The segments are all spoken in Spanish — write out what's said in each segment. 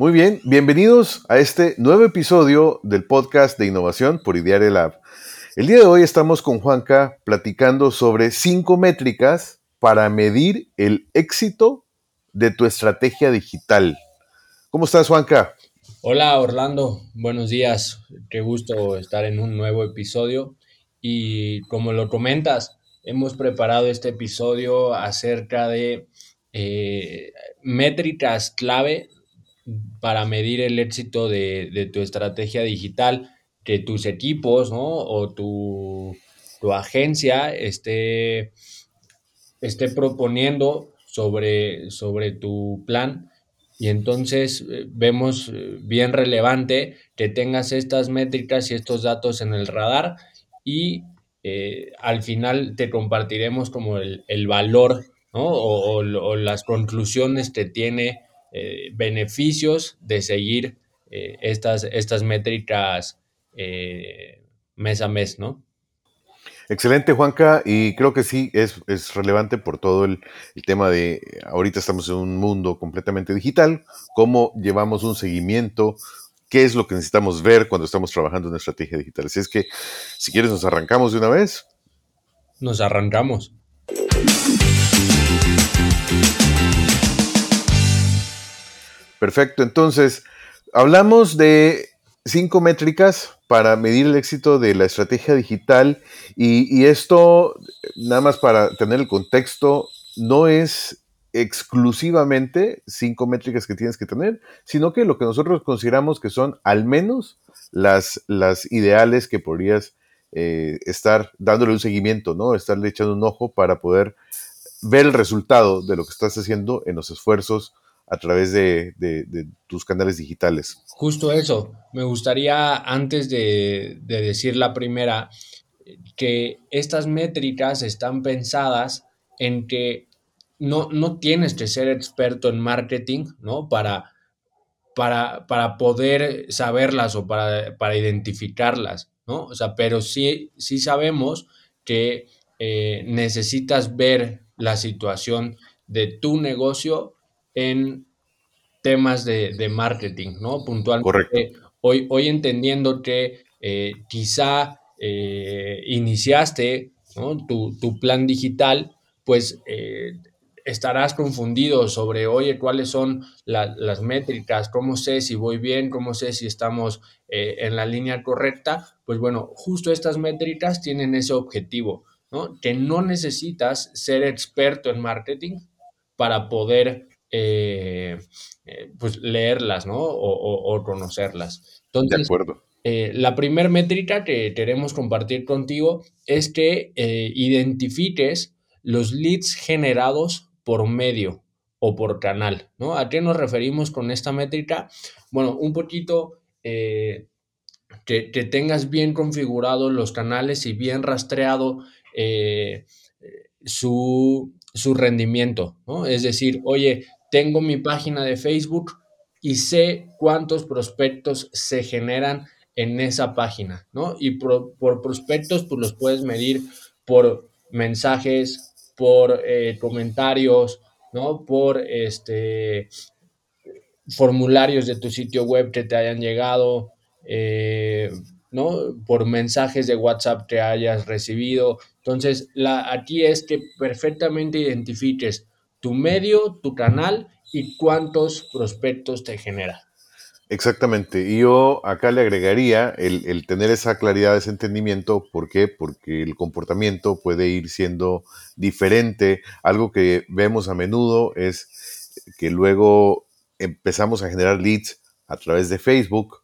Muy bien, bienvenidos a este nuevo episodio del podcast de innovación por Ideare Lab. El día de hoy estamos con Juanca platicando sobre cinco métricas para medir el éxito de tu estrategia digital. ¿Cómo estás, Juanca? Hola, Orlando. Buenos días. Qué gusto estar en un nuevo episodio. Y como lo comentas, hemos preparado este episodio acerca de eh, métricas clave para medir el éxito de, tu estrategia digital, que tus equipos o tu, agencia esté, esté proponiendo sobre, sobre tu plan. Y entonces eh, vemos eh, bien relevante que tengas estas métricas y estos datos en el radar y eh, al final te compartiremos como el, valor o, las conclusiones que tiene eh, beneficios de seguir eh, estas, estas métricas eh, mes a mes, ¿no? Excelente, Juanca, y creo que sí, es, relevante por todo el, tema de, ahorita estamos en un mundo completamente digital, cómo llevamos un seguimiento, qué es lo que necesitamos ver cuando estamos trabajando en estrategia digital. Así es que, si quieres, nos arrancamos de una vez. Nos arrancamos. Perfecto, entonces, hablamos de cinco métricas para medir el éxito de la estrategia digital y, esto, nada más para tener el contexto, no es exclusivamente cinco métricas que tienes que tener, sino que lo que nosotros consideramos que son al menos las, las ideales que podrías eh, estar dándole un seguimiento, ¿no? Estarle echando un ojo para poder ver el resultado de lo que estás haciendo en los esfuerzos a través de, tus canales digitales. Justo eso. Me gustaría, antes de, decir la primera, que estas métricas están pensadas en que no, no tienes que ser experto en marketing, ¿no? Para, para, para poder saberlas o para, para, identificarlas, ¿no? O sea, pero sí, sí sabemos que eh, necesitas ver la situación de tu negocio en temas de, marketing, ¿no? Puntualmente. Correcto. Hoy, hoy entendiendo que eh, quizá eh, iniciaste tu, plan digital, pues eh, estarás confundido sobre, oye, cuáles son las métricas, cómo sé si voy bien, cómo sé si estamos en la línea correcta. Pues bueno, justo estas métricas tienen ese objetivo, ¿no? Que no necesitas ser experto en marketing para poder eh, eh, pues leerlas, ¿no? O, conocerlas. Entonces, de acuerdo. Eh, la primera métrica que queremos compartir contigo es que identifiques los leads generados por medio o por canal, ¿no? ¿A qué nos referimos con esta métrica? Bueno, un poquito que, que, tengas bien configurados los canales y bien rastreado su, su rendimiento, ¿no? Es decir, oye, tengo mi página de Facebook y sé cuántos prospectos se generan en esa página, ¿no? Y por, prospectos, pues los puedes medir por mensajes, por eh, comentarios, ¿no? Por este formularios de tu sitio web que te hayan llegado, eh, ¿no? Por mensajes de WhatsApp que hayas recibido. Entonces, aquí es que perfectamente identifiques tu medio, tu canal y cuántos prospectos te genera. Exactamente. Y yo acá le agregaría el, tener esa claridad, ese entendimiento. ¿Por qué? Porque el comportamiento puede ir siendo diferente. Algo que vemos a menudo es que luego empezamos a generar leads a través de Facebook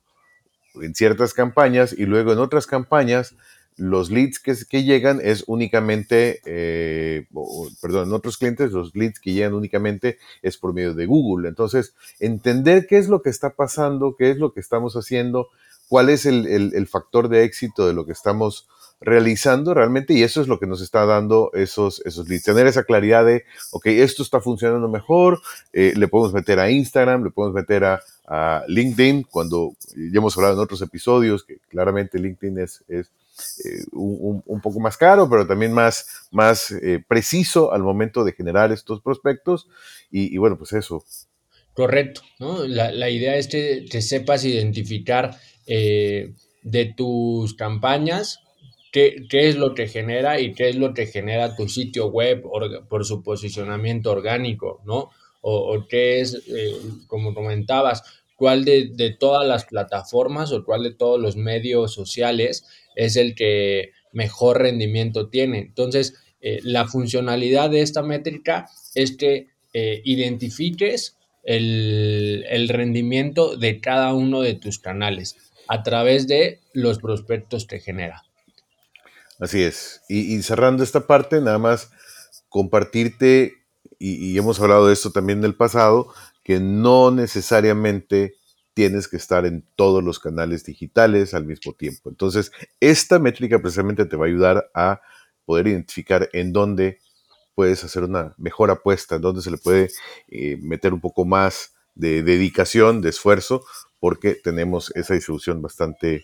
en ciertas campañas y luego en otras campañas los leads que, que llegan es únicamente, eh, perdón, en otros clientes los leads que llegan únicamente es por medio de Google. Entonces, entender qué es lo que está pasando, qué es lo que estamos haciendo, cuál es el, el factor de éxito de lo que estamos realizando realmente y eso es lo que nos está dando esos, esos leads. Tener esa claridad de, ok, esto está funcionando mejor, eh, le podemos meter a Instagram, le podemos meter a, LinkedIn, cuando ya hemos hablado en otros episodios que claramente LinkedIn es, es eh, un, un, poco más caro, pero también más, más eh, preciso al momento de generar estos prospectos y, bueno, pues eso. Correcto, ¿no? La, la idea es que, que sepas identificar de tus campañas qué, es lo que genera y qué es lo que genera tu sitio web por su posicionamiento orgánico, ¿no? O, qué es, eh, como comentabas, cuál de, todas las plataformas o cuál de todos los medios sociales es el que mejor rendimiento tiene. Entonces, eh, la funcionalidad de esta métrica es que eh, identifiques el, el, rendimiento de cada uno de tus canales a través de los prospectos que genera. Así es. Y, cerrando esta parte, nada más compartirte, y, hemos hablado de esto también en el pasado, que no necesariamente tienes que estar en todos los canales digitales al mismo tiempo. Entonces, esta métrica precisamente te va a ayudar a poder identificar en dónde puedes hacer una mejor apuesta, en dónde se le puede eh, meter un poco más de dedicación, de esfuerzo, porque tenemos esa distribución bastante,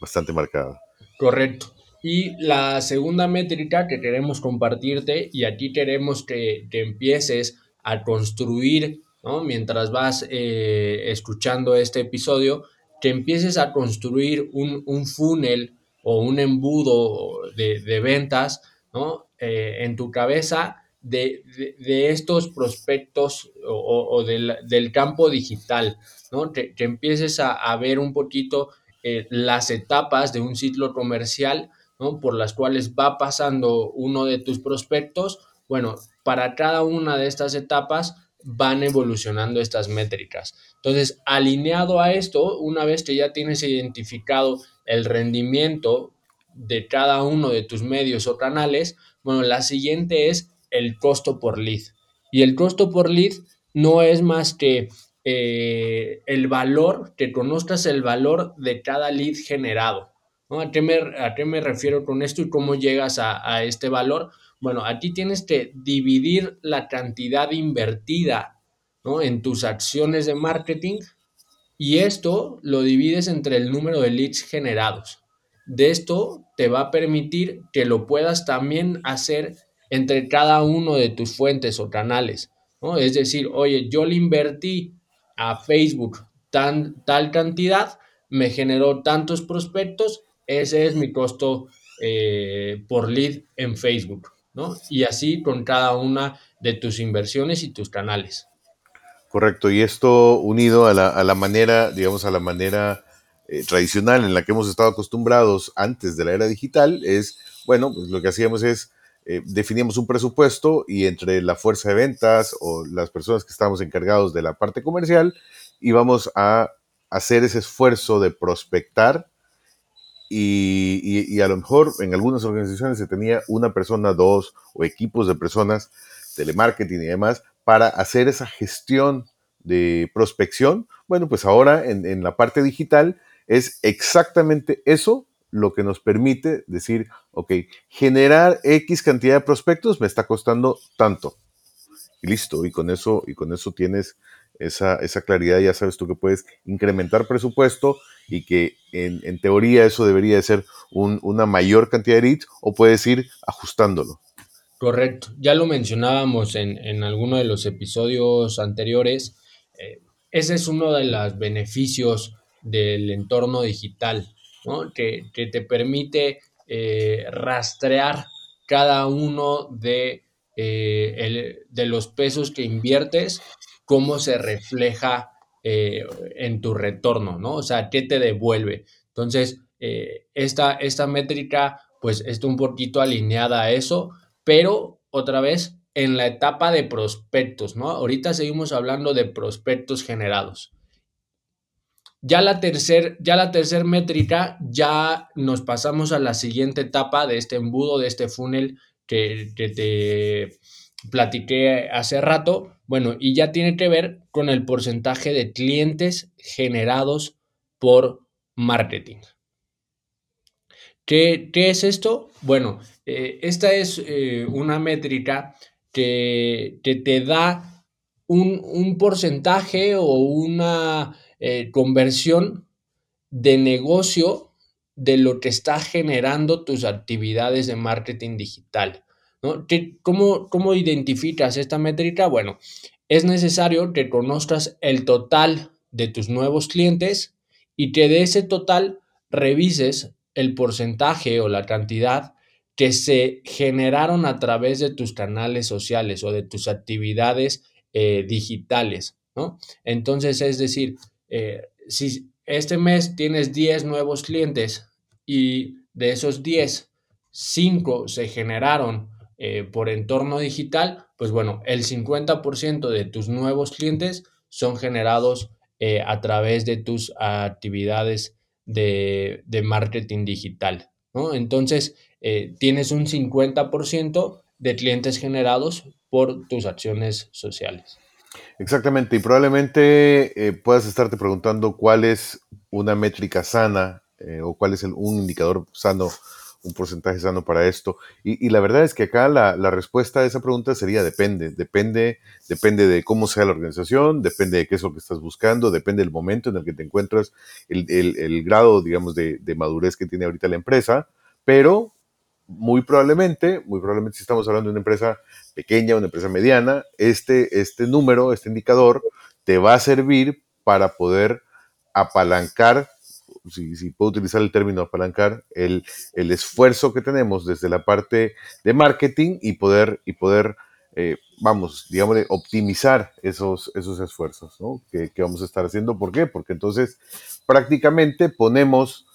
bastante marcada. Correcto. Y la segunda métrica que queremos compartirte, y aquí queremos que, empieces a construir, ¿no? mientras vas eh, escuchando este episodio, que empieces a construir un, un funnel o un embudo de, de ventas ¿no? Eh, en tu cabeza de, de, estos prospectos o, del, del, campo digital, ¿no? que, que empieces a, a, ver un poquito eh, las etapas de un ciclo comercial por las cuales va pasando uno de tus prospectos, bueno, para cada una de estas etapas van evolucionando estas métricas. Entonces, alineado a esto, una vez que ya tienes identificado el rendimiento de cada uno de tus medios o canales, bueno, la siguiente es el costo por lead. Y el costo por lead no es más que eh, el valor, que conozcas el valor de cada lead generado. ¿A, qué me, refiero con esto y cómo llegas a, este valor? Bueno, aquí tienes que dividir la cantidad invertida en tus acciones de marketing y esto lo divides entre el número de leads generados. De esto te va a permitir que lo puedas también hacer entre cada uno de tus fuentes o canales. Es decir, oye, yo le invertí a Facebook tan, tal cantidad, me generó tantos prospectos, ese es mi costo eh, por lead en Facebook, ¿no? Y así con cada una de tus inversiones y tus canales. Correcto, y esto unido a la, manera, digamos, a la manera eh, tradicional en la que hemos estado acostumbrados antes de la era digital, es, bueno, pues lo que hacíamos es, eh, definíamos un presupuesto y entre la fuerza de ventas o las personas que estábamos encargados de la parte comercial, íbamos a hacer ese esfuerzo de prospectar y, a lo mejor en algunas organizaciones se tenía una persona, dos o equipos de personas, telemarketing y demás, para hacer esa gestión de prospección. Bueno, pues ahora en, en la parte digital es exactamente eso lo que nos permite decir, ok, generar X cantidad de prospectos me está costando tanto. Y listo, y con eso, y con eso tienes esa, esa claridad, ya sabes tú que puedes incrementar presupuesto y que en, teoría eso debería de ser una mayor cantidad de leads o puedes ir ajustándolo. Correcto, ya lo mencionábamos en, en alguno de los episodios anteriores. Eh, ese es uno de los beneficios del entorno digital, ¿no? que, te permite eh, rastrear cada uno de, eh, de los pesos que inviertes cómo se refleja eh, en tu retorno, ¿no? O sea, ¿qué te devuelve? Entonces, eh, esta, esta métrica, pues, está un poquito alineada a eso, pero otra vez en la etapa de prospectos, ¿no? Ahorita seguimos hablando de prospectos generados. Ya la tercera ya la tercer métrica, ya nos pasamos a la siguiente etapa de este embudo, de este funnel que, que te platiqué hace rato. Bueno, y ya tiene que ver con el porcentaje de clientes generados por marketing. ¿Qué, es esto? Bueno, eh, esta es eh, una métrica que, te da un, porcentaje o una eh, conversión de negocio de lo que está generando tus actividades de marketing digital. ¿No? ¿Cómo, ¿Cómo identificas esta métrica? Bueno, es necesario que conozcas el total de tus nuevos clientes y que de ese total revises el porcentaje o la cantidad que se generaron a través de tus canales sociales o de tus actividades eh, digitales, ¿no? Entonces, es decir, eh, si este mes tienes 10 nuevos clientes y de esos 10, 5 se generaron eh, por entorno digital, pues bueno, el 50% de tus nuevos clientes son generados a través de tus actividades de, marketing digital, ¿no? Entonces, eh, tienes un 50% de clientes generados por tus acciones sociales. Exactamente, y probablemente eh, puedas estarte preguntando cuál es una métrica sana eh, o cuál es un indicador sano un porcentaje sano para esto? Y, la verdad es que acá la, respuesta a esa pregunta sería depende, depende, depende de cómo sea la organización, depende de qué es lo que estás buscando, depende del momento en el que te encuentras, el, grado, digamos, de, madurez que tiene ahorita la empresa, pero muy probablemente, muy probablemente si estamos hablando de una empresa pequeña, una empresa mediana, este, este número, este indicador, te va a servir para poder apalancar si, puedo utilizar el término apalancar, el, el, esfuerzo que tenemos desde la parte de marketing y poder, y poder eh, vamos, digamos, optimizar esos, esos esfuerzos ¿no? que, que, vamos a estar haciendo. ¿Por qué? Porque entonces prácticamente ponemos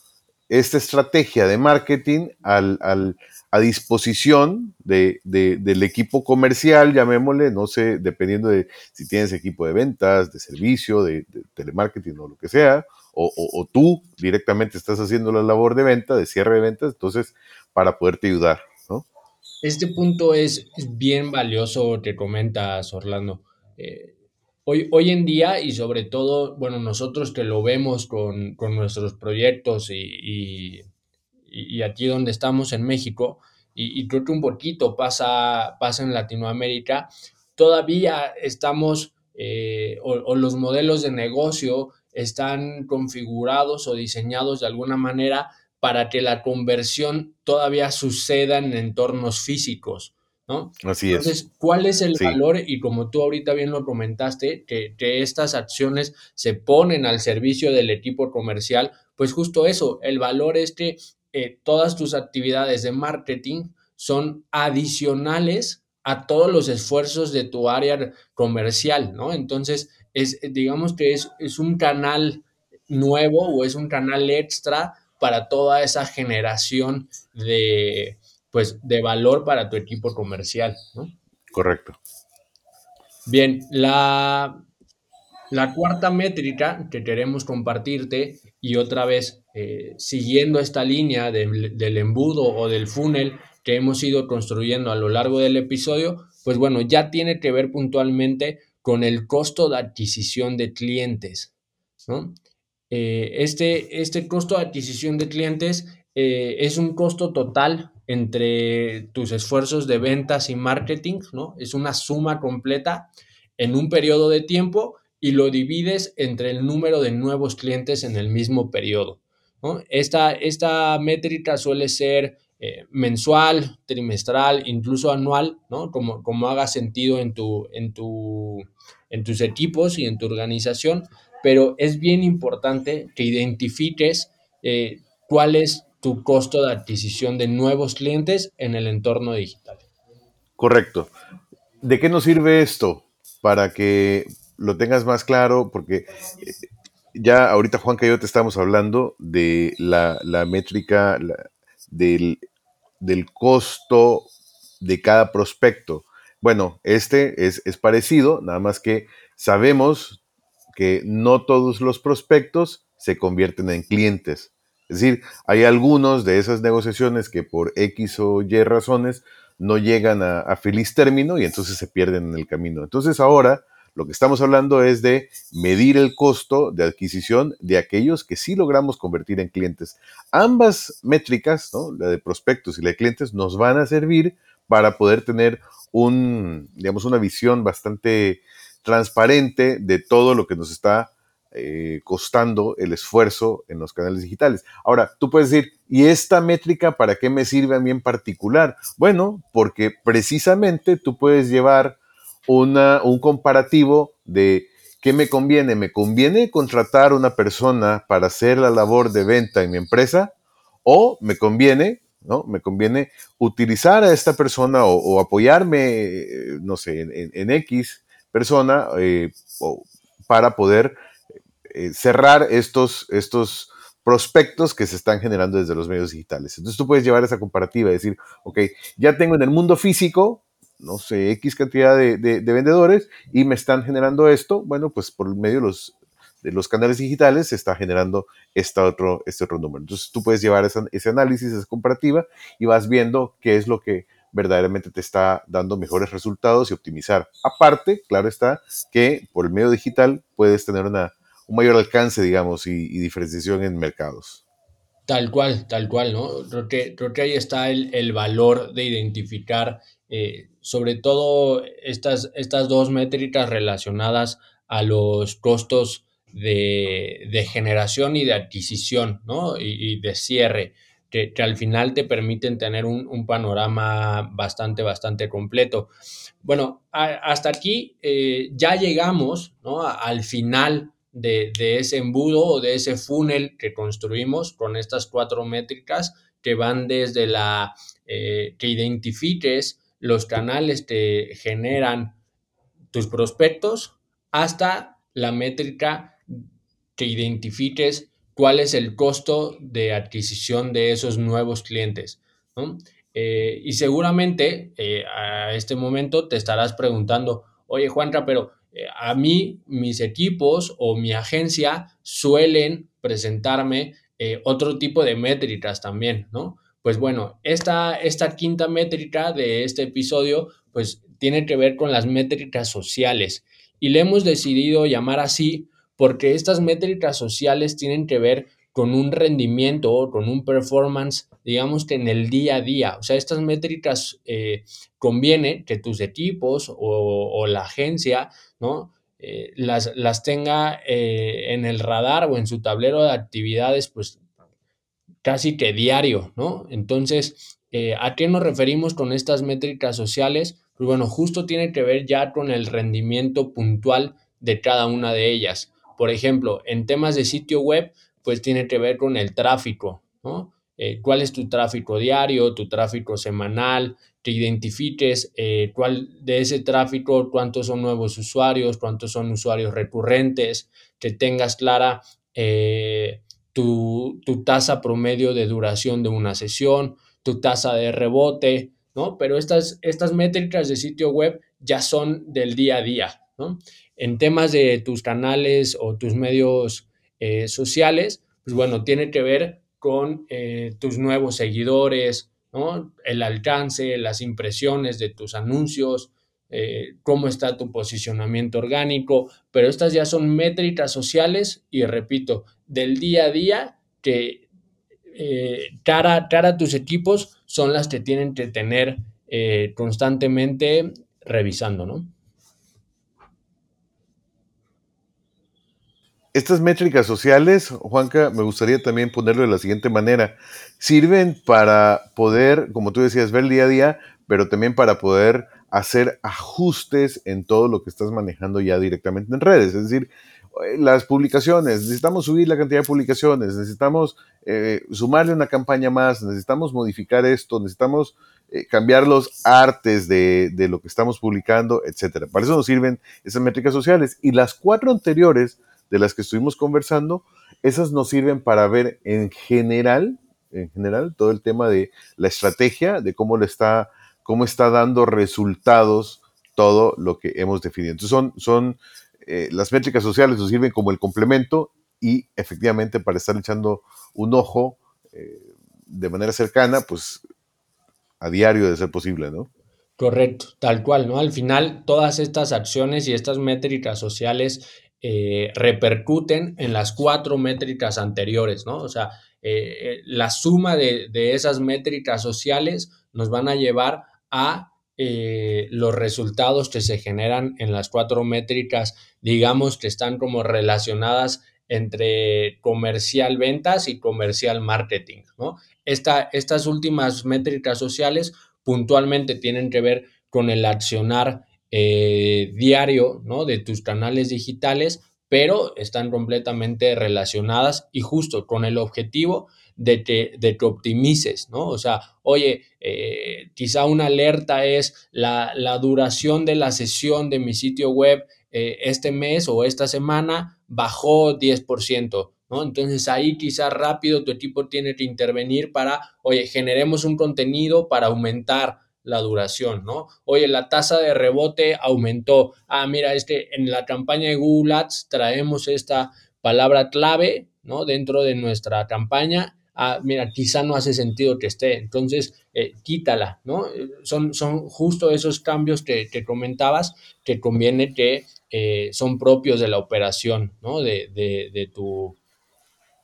esta estrategia de marketing al, al, a disposición de, de, del equipo comercial, llamémosle, no sé, dependiendo de si tienes equipo de ventas, de servicio, de telemarketing o lo que sea, o, tú directamente estás haciendo la labor de venta, de cierre de ventas, entonces, para poderte ayudar, ¿no? Este punto es, bien valioso que comentas, Orlando. Eh, hoy, hoy en día, y sobre todo, bueno, nosotros que lo vemos con, nuestros proyectos y, y, aquí donde estamos en México, y, creo que un poquito pasa, pasa en Latinoamérica, todavía estamos, eh, o los modelos de negocio están configurados o diseñados de alguna manera para que la conversión todavía suceda en entornos físicos, ¿no? Así Entonces, ¿cuál es el valor? Y como tú ahorita bien lo comentaste, que, estas acciones se ponen al servicio del equipo comercial, pues justo eso, el valor es que eh, todas tus actividades de marketing son adicionales a todos los esfuerzos de tu área comercial, ¿no? Entonces, es, digamos que es, es un canal nuevo o es un canal extra para toda esa generación de, pues, de valor para tu equipo comercial, ¿no? Correcto. Bien, la, la cuarta métrica que queremos compartirte y otra vez eh, siguiendo esta línea del embudo o del funnel que hemos ido construyendo a lo largo del episodio, pues bueno, ya tiene que ver puntualmente con el costo de adquisición de clientes. Eh, este, este costo de adquisición de clientes eh, es un costo total entre tus esfuerzos de ventas y marketing, ¿no? Es una suma completa en un periodo de tiempo y lo divides entre el número de nuevos clientes en el mismo periodo. Esta, esta métrica suele ser eh, mensual, trimestral, incluso anual, ¿no? Como, como haga sentido en, tu, en, tu, en tus equipos y en tu organización, pero es bien importante que identifiques eh, cuál es tu costo de adquisición de nuevos clientes en el entorno digital. Correcto. ¿De qué nos sirve esto? Para que lo tengas más claro, porque eh, ya ahorita Juan que yo te estamos hablando de la, métrica del, costo de cada prospecto. Bueno, este es, parecido, nada más que sabemos que no todos los prospectos se convierten en clientes. Es decir, hay algunos de esas negociaciones que por X o Y razones no llegan a, feliz término y entonces se pierden en el camino. Entonces ahora lo que estamos hablando es de medir el costo de adquisición de aquellos que sí logramos convertir en clientes. Ambas métricas, la de prospectos y la de clientes, nos van a servir para poder tener un, digamos, una visión bastante transparente de todo lo que nos está eh, costando el esfuerzo en los canales digitales. Ahora, tú puedes decir, ¿y esta métrica para qué me sirve a mí en particular? Bueno, porque precisamente tú puedes llevar una, un comparativo de qué me conviene. ¿Me conviene contratar una persona para hacer la labor de venta en mi empresa? ¿O me conviene, ¿no? Me conviene utilizar a esta persona o, apoyarme, eh, no sé, en, X persona eh, para poder eh, cerrar estos, estos prospectos que se están generando desde los medios digitales. Entonces tú puedes llevar esa comparativa y decir, ok, ya tengo en el mundo físico, no sé, X cantidad de, vendedores y me están generando esto, bueno, pues por medio de los, de los canales digitales se está generando otro, este otro número. Entonces tú puedes llevar ese análisis, esa comparativa y vas viendo qué es lo que verdaderamente te está dando mejores resultados y optimizar. Aparte, claro está, que por el medio digital puedes tener una, un mayor alcance, digamos, y, diferenciación en mercados. Tal cual, tal cual, ¿no? Creo que, ahí está el, valor de identificar eh, sobre todo estas, estas dos métricas relacionadas a los costos de, generación y de adquisición, ¿no? Y, de cierre, que, al final te permiten tener un, panorama bastante, bastante completo. Bueno, hasta aquí eh, ya llegamos, ¿no? al final de, ese embudo o de ese funnel que construimos con estas cuatro métricas que van desde la eh, que identifiques los canales que generan tus prospectos hasta la métrica que identifiques cuál es el costo de adquisición de esos nuevos clientes. Eh, y seguramente eh, a este momento te estarás preguntando, oye Juanca, pero eh, a mí mis equipos o mi agencia suelen presentarme otro tipo de métricas también, ¿no? Pues bueno, esta, esta quinta métrica de este episodio pues tiene que ver con las métricas sociales y le hemos decidido llamar así porque estas métricas sociales tienen que ver con un rendimiento o con un performance, digamos que en el día a día. O sea, estas métricas eh, conviene que tus equipos o, la agencia, ¿no? Eh, las, las, tenga eh, en el radar o en su tablero de actividades, pues casi que diario, ¿no? Entonces, ¿a qué nos referimos con estas métricas sociales? Pues bueno, justo tiene que ver ya con el rendimiento puntual de cada una de ellas. Por ejemplo, en temas de sitio web, pues tiene que ver con el tráfico, ¿no? Eh, ¿Cuál es tu tráfico diario, tu tráfico semanal? Que identifiques eh, cuál de ese tráfico, cuántos son nuevos usuarios, cuántos son usuarios recurrentes, que tengas clara eh, tu, tasa promedio de duración de una sesión, tu tasa de rebote, ¿no? Pero estas, estas métricas de sitio web ya son del día a día, ¿no? En temas de tus canales o tus medios eh, sociales, pues bueno, tiene que ver con eh, tus nuevos seguidores, ¿no? El alcance, las impresiones de tus anuncios, eh, cómo está tu posicionamiento orgánico, pero estas ya son métricas sociales y repito, del día a día que cara, cara a tus equipos son las que tienen que tener constantemente revisando, ¿no? Estas métricas sociales, Juanca, me gustaría también ponerlo de la siguiente manera. Sirven para poder, como tú decías, ver el día a día, pero también para poder hacer ajustes en todo lo que estás manejando ya directamente en redes. Es decir, eh, las publicaciones, necesitamos subir la cantidad de publicaciones, necesitamos eh, sumarle una campaña más, necesitamos modificar esto, necesitamos eh, cambiar los artes de, de, lo que estamos publicando, etc. Para eso nos sirven esas métricas sociales. Y las cuatro anteriores de las que estuvimos conversando, esas nos sirven para ver en general, en general, todo el tema de la estrategia, de cómo le está, cómo está dando resultados todo lo que hemos definido. Entonces son, son eh, las métricas sociales nos sirven como el complemento y efectivamente para estar echando un ojo eh, de manera cercana, pues a diario de ser posible, ¿no? Correcto, tal cual, ¿no? Al final, todas estas acciones y estas métricas sociales eh, repercuten en las cuatro métricas anteriores, ¿no? O sea, la suma de, de, esas métricas sociales nos van a llevar a eh, los resultados que se generan en las cuatro métricas, digamos que están como relacionadas entre comercial ventas y comercial marketing, ¿no? estas últimas métricas sociales puntualmente tienen que ver con el accionar eh, diario, ¿no? De tus canales digitales, pero están completamente relacionadas y justo con el objetivo de que, de que optimices, ¿no? O sea, oye, eh, quizá una alerta es la, la, duración de la sesión de mi sitio web eh, este mes o esta semana bajó 10%, ¿no? Entonces ahí quizá rápido tu equipo tiene que intervenir para, oye, generemos un contenido para aumentar la duración, ¿no? Oye, la tasa de rebote aumentó. Ah, mira, este, en la campaña de Google Ads traemos esta palabra clave, ¿no? Dentro de nuestra campaña ah, mira, quizá no hace sentido que esté, entonces eh, quítala, ¿no? Son, son justo esos cambios que, que comentabas que conviene que eh, son propios de la operación, ¿no? De, de, de, tu,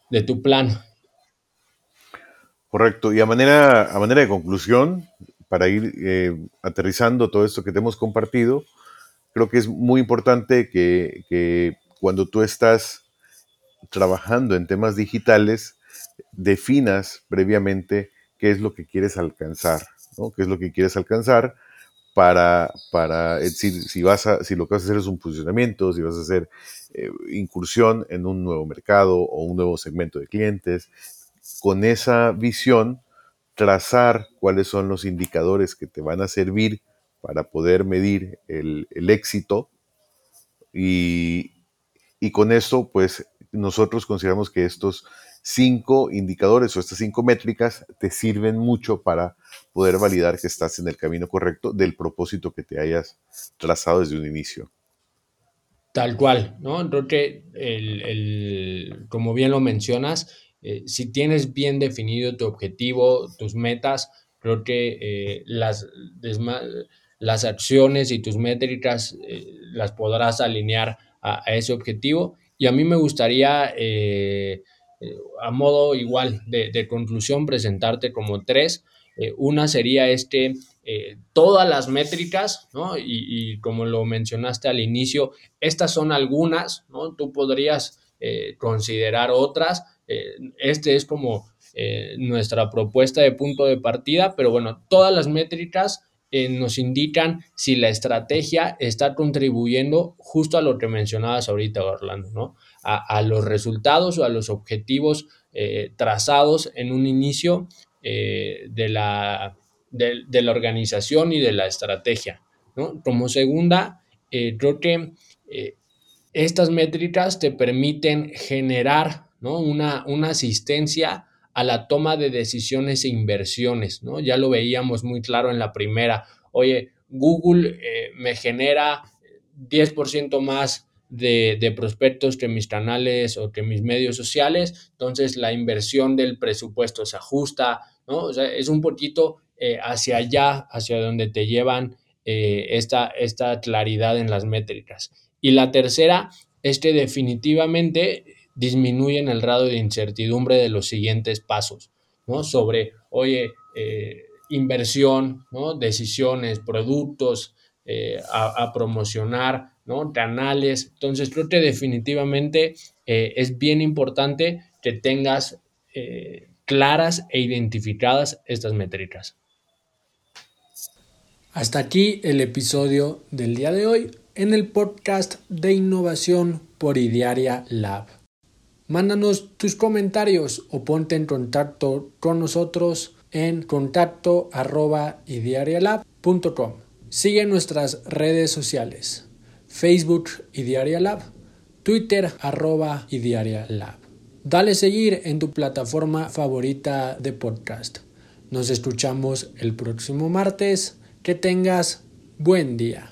de tu plan. Correcto. Y a manera, a manera de conclusión, para ir eh, aterrizando todo esto que te hemos compartido, creo que es muy importante que, cuando tú estás trabajando en temas digitales, definas previamente qué es lo que quieres alcanzar, ¿no? qué es lo que quieres alcanzar para, para decir, si, vas a, si lo que vas a hacer es un posicionamiento, si vas a hacer eh, incursión en un nuevo mercado o un nuevo segmento de clientes, con esa visión, trazar cuáles son los indicadores que te van a servir para poder medir el, el éxito y, y con eso, pues nosotros consideramos que estos cinco indicadores o estas cinco métricas te sirven mucho para poder validar que estás en el camino correcto del propósito que te hayas trazado desde un inicio. Tal cual, ¿no? Creo que, el, como bien lo mencionas, eh, si tienes bien definido tu objetivo, tus metas, creo que eh, las, las acciones y tus métricas eh, las podrás alinear a, ese objetivo. Y a mí me gustaría a modo igual de, conclusión, presentarte como tres. Una sería este, todas las métricas, ¿no? Y, como lo mencionaste al inicio, estas son algunas, ¿no? Tú podrías considerar otras. Este es como nuestra propuesta de punto de partida, pero bueno, todas las métricas nos indican si la estrategia está contribuyendo justo a lo que mencionabas ahorita, Orlando, ¿no? a, los resultados o a los objetivos eh, trazados en un inicio eh, de, la, de, la organización y de la estrategia. Como segunda, eh, creo que estas métricas te permiten generar una, una asistencia a la toma de decisiones e inversiones, ¿no? Ya lo veíamos muy claro en la primera. Oye, Google me genera 10% más de, prospectos que mis canales o que mis medios sociales, entonces la inversión del presupuesto se ajusta, ¿no? O sea, es un poquito eh, hacia allá, hacia donde te llevan eh, esta, esta claridad en las métricas. Y la tercera es que definitivamente disminuyen el grado de incertidumbre de los siguientes pasos, ¿no? Sobre, oye, eh, inversión, ¿no? Decisiones, productos a, a promocionar, ¿no? Canales. Entonces creo que definitivamente eh, es bien importante que tengas eh, claras e identificadas estas métricas. Hasta aquí el episodio del día de hoy en el podcast de innovación por Idearia Lab. Mándanos tus comentarios o ponte en contacto con nosotros en contacto arroba. Sigue nuestras redes sociales. Facebook y Diaria Lab, Twitter arroba y Diaria Lab. Dale seguir en tu plataforma favorita de podcast. Nos escuchamos el próximo martes. Que tengas buen día.